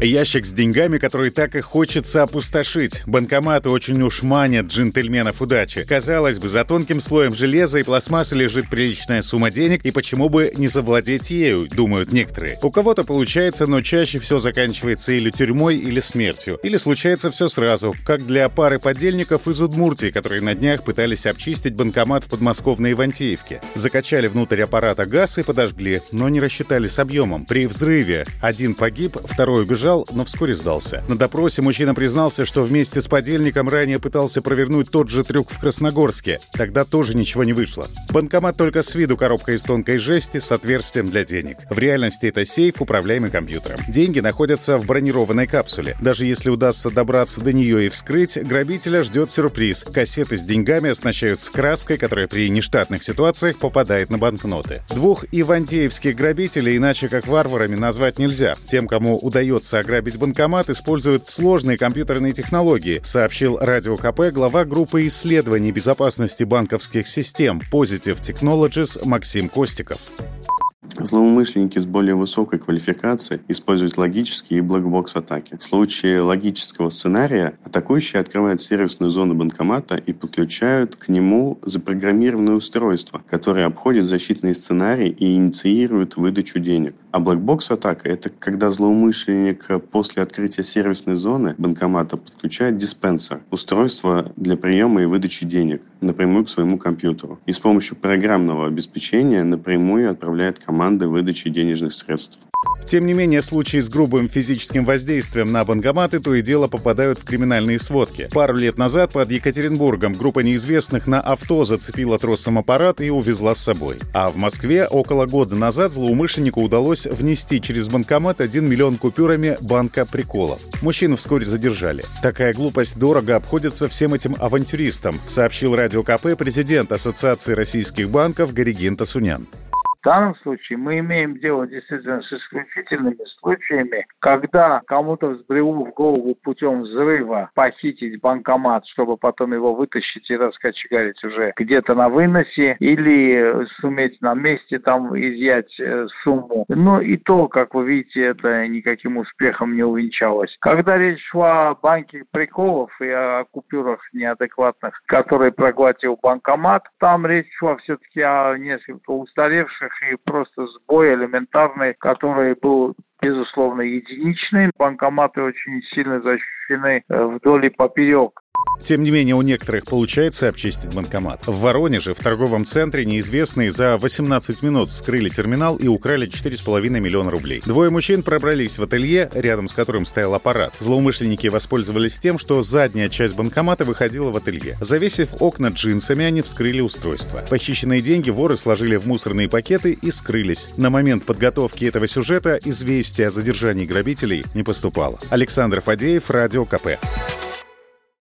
Ящик с деньгами, который так и хочется опустошить. Банкоматы очень уж манят джентльменов удачи. Казалось бы, за тонким слоем железа и пластмассы лежит приличная сумма денег, и почему бы не завладеть ею, думают некоторые. У кого-то получается, но чаще все заканчивается или тюрьмой, или смертью. Или случается все сразу, как для пары подельников из Удмуртии, которые на днях пытались обчистить банкомат в подмосковной Ивантеевке. Закачали внутрь аппарата газ и подожгли, но не рассчитали с объемом. При взрыве один погиб, второй убежал, убежал, но вскоре сдался. На допросе мужчина признался, что вместе с подельником ранее пытался провернуть тот же трюк в Красногорске. Тогда тоже ничего не вышло. Банкомат только с виду коробка из тонкой жести с отверстием для денег. В реальности это сейф, управляемый компьютером. Деньги находятся в бронированной капсуле. Даже если удастся добраться до нее и вскрыть, грабителя ждет сюрприз. Кассеты с деньгами оснащают с краской, которая при нештатных ситуациях попадает на банкноты. Двух ивантеевских грабителей иначе как варварами назвать нельзя. Тем, кому удается ограбить банкомат, используют сложные компьютерные технологии, сообщил Радио КП глава группы исследований безопасности банковских систем Positive Technologies Максим Костиков. Злоумышленники с более высокой квалификацией используют логические и black box -атаки. В случае логического сценария атакующие открывают сервисную зону банкомата и подключают к нему запрограммированное устройство, которое обходит защитный сценарий и инициирует выдачу денег. А black box -атака – это когда злоумышленник после открытия сервисной зоны банкомата подключает диспенсер – устройство для приема и выдачи денег напрямую к своему компьютеру. И с помощью программного обеспечения напрямую отправляет команды выдачи денежных средств. Тем не менее, случаи с грубым физическим воздействием на банкоматы то и дело попадают в криминальные сводки. Пару лет назад под Екатеринбургом группа неизвестных на авто зацепила тросом аппарат и увезла с собой. А в Москве около года назад злоумышленнику удалось внести через банкомат 1 миллион купюрами банка приколов. Мужчину вскоре задержали. Такая глупость дорого обходится всем этим авантюристам, сообщил Радио КП президент Ассоциации российских банков Горигин Тасунян. В данном случае мы имеем дело действительно с исключительными случаями, когда кому-то взбрело в голову путем взрыва похитить банкомат, чтобы потом его вытащить и раскочегарить уже где-то на выносе, или суметь на месте там изъять э, сумму. Но и то, как вы видите, это никаким успехом не увенчалось. Когда речь шла о банке приколов и о купюрах неадекватных, которые проглотил банкомат, там речь шла все-таки о несколько устаревших и просто сбой элементарный, который был безусловно, единичный. Банкоматы очень сильно защищены э, вдоль и поперек. Тем не менее, у некоторых получается обчистить банкомат. В Воронеже, в торговом центре, неизвестные за 18 минут вскрыли терминал и украли 4,5 миллиона рублей. Двое мужчин пробрались в ателье, рядом с которым стоял аппарат. Злоумышленники воспользовались тем, что задняя часть банкомата выходила в ателье. Завесив окна джинсами, они вскрыли устройство. Похищенные деньги воры сложили в мусорные пакеты и скрылись. На момент подготовки этого сюжета известия о задержании грабителей не поступало. Александр Фадеев, Радио КП.